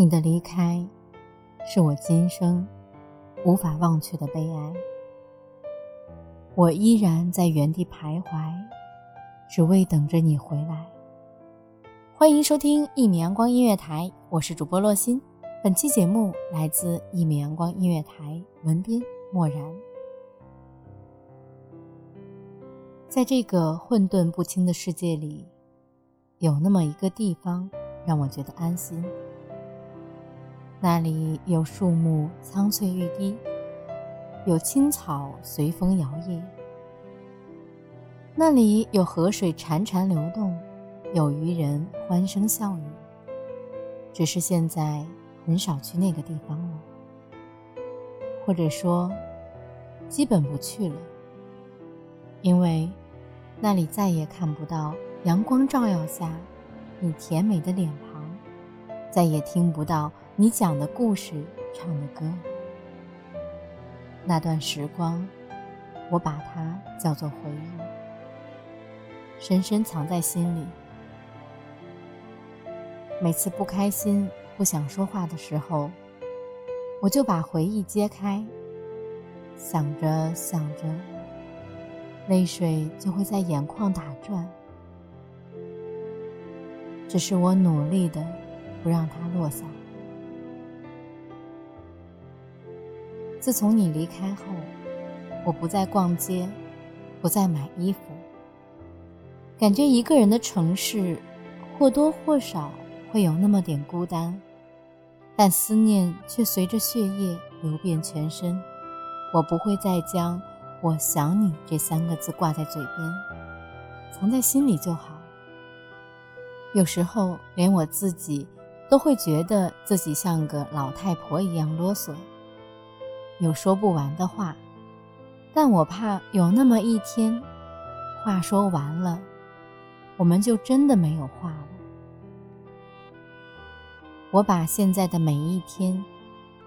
你的离开，是我今生无法忘却的悲哀。我依然在原地徘徊，只为等着你回来。欢迎收听一米阳光音乐台，我是主播洛心。本期节目来自一米阳光音乐台，文斌漠然。在这个混沌不清的世界里，有那么一个地方，让我觉得安心。那里有树木苍翠欲滴，有青草随风摇曳。那里有河水潺潺流动，有渔人欢声笑语。只是现在很少去那个地方了，或者说，基本不去了，因为那里再也看不到阳光照耀下你甜美的脸庞，再也听不到。你讲的故事，唱的歌，那段时光，我把它叫做回忆，深深藏在心里。每次不开心、不想说话的时候，我就把回忆揭开，想着想着，泪水就会在眼眶打转。只是我努力的不让它落下。自从你离开后，我不再逛街，不再买衣服。感觉一个人的城市，或多或少会有那么点孤单，但思念却随着血液流遍全身。我不会再将“我想你”这三个字挂在嘴边，藏在心里就好。有时候，连我自己都会觉得自己像个老太婆一样啰嗦。有说不完的话，但我怕有那么一天，话说完了，我们就真的没有话了。我把现在的每一天，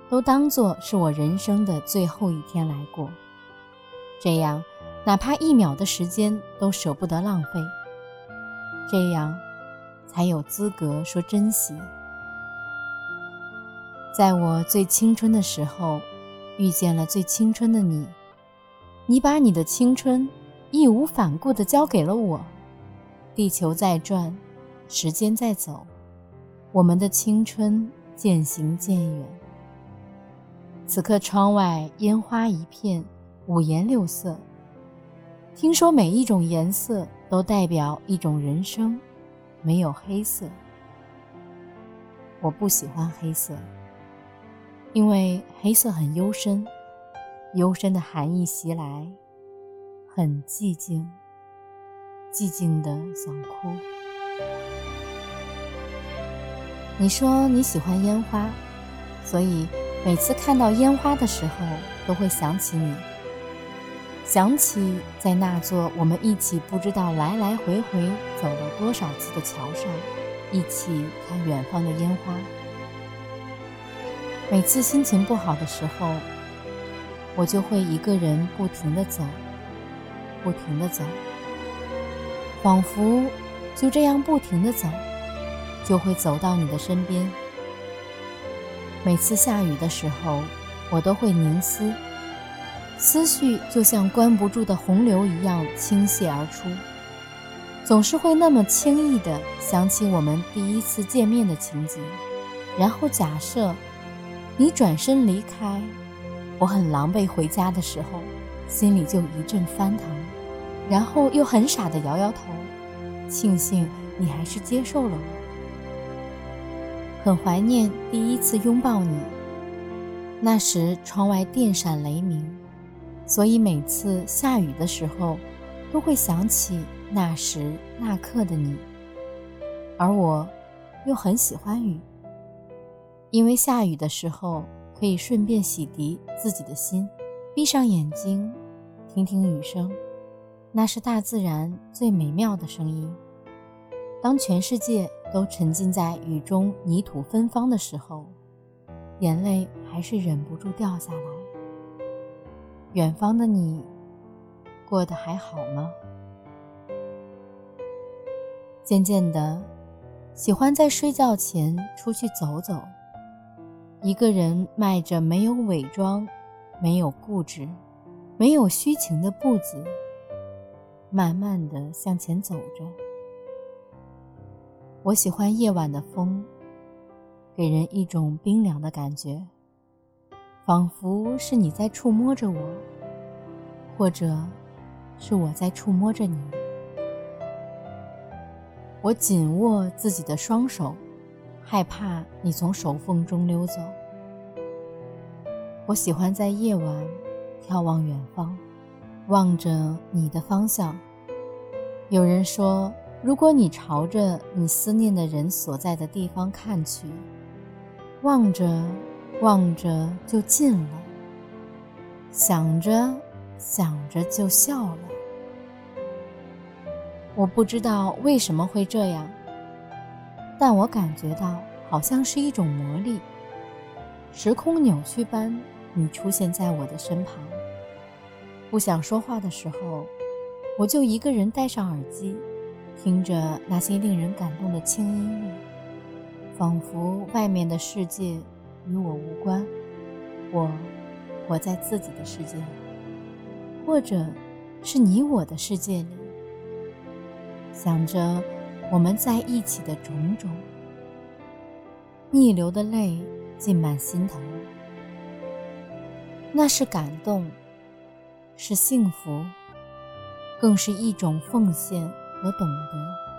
都当做是我人生的最后一天来过，这样，哪怕一秒的时间都舍不得浪费，这样，才有资格说珍惜。在我最青春的时候。遇见了最青春的你，你把你的青春义无反顾地交给了我。地球在转，时间在走，我们的青春渐行渐远。此刻窗外烟花一片，五颜六色。听说每一种颜色都代表一种人生，没有黑色。我不喜欢黑色。因为黑色很幽深，幽深的寒意袭来，很寂静，寂静的想哭。你说你喜欢烟花，所以每次看到烟花的时候，都会想起你，想起在那座我们一起不知道来来回回走了多少次的桥上，一起看远方的烟花。每次心情不好的时候，我就会一个人不停的走，不停的走，仿佛就这样不停的走，就会走到你的身边。每次下雨的时候，我都会凝思，思绪就像关不住的洪流一样倾泻而出，总是会那么轻易的想起我们第一次见面的情景，然后假设。你转身离开，我很狼狈回家的时候，心里就一阵翻腾，然后又很傻的摇摇头，庆幸你还是接受了我。很怀念第一次拥抱你，那时窗外电闪雷鸣，所以每次下雨的时候，都会想起那时那刻的你。而我，又很喜欢雨，因为下雨的时候可以顺便洗涤自己的心，闭上眼睛，听听雨声，那是大自然最美妙的声音。当全世界。都沉浸在雨中泥土芬芳的时候，眼泪还是忍不住掉下来。远方的你，过得还好吗？渐渐的，喜欢在睡觉前出去走走，一个人迈着没有伪装、没有固执、没有虚情的步子，慢慢的向前走着。我喜欢夜晚的风，给人一种冰凉的感觉，仿佛是你在触摸着我，或者是我在触摸着你。我紧握自己的双手，害怕你从手缝中溜走。我喜欢在夜晚眺望远方，望着你的方向。有人说。如果你朝着你思念的人所在的地方看去，望着望着就近了，想着想着就笑了。我不知道为什么会这样，但我感觉到好像是一种魔力，时空扭曲般，你出现在我的身旁。不想说话的时候，我就一个人戴上耳机。听着那些令人感动的轻音乐，仿佛外面的世界与我无关，我活在自己的世界里，或者是你我的世界里，想着我们在一起的种种，逆流的泪浸满心头，那是感动，是幸福，更是一种奉献。和懂得。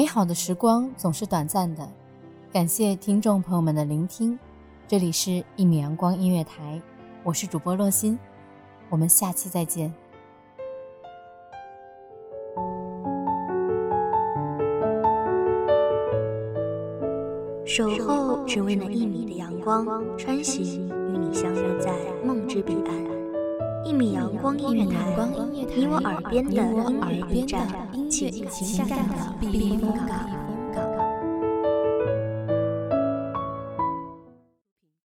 美好的时光总是短暂的，感谢听众朋友们的聆听，这里是《一米阳光音乐台》，我是主播洛心，我们下期再见。守候只为那一米的阳光，穿行与你相约在梦之彼岸。一米阳光音乐台，你我耳边的音乐驿站。情感的避风港。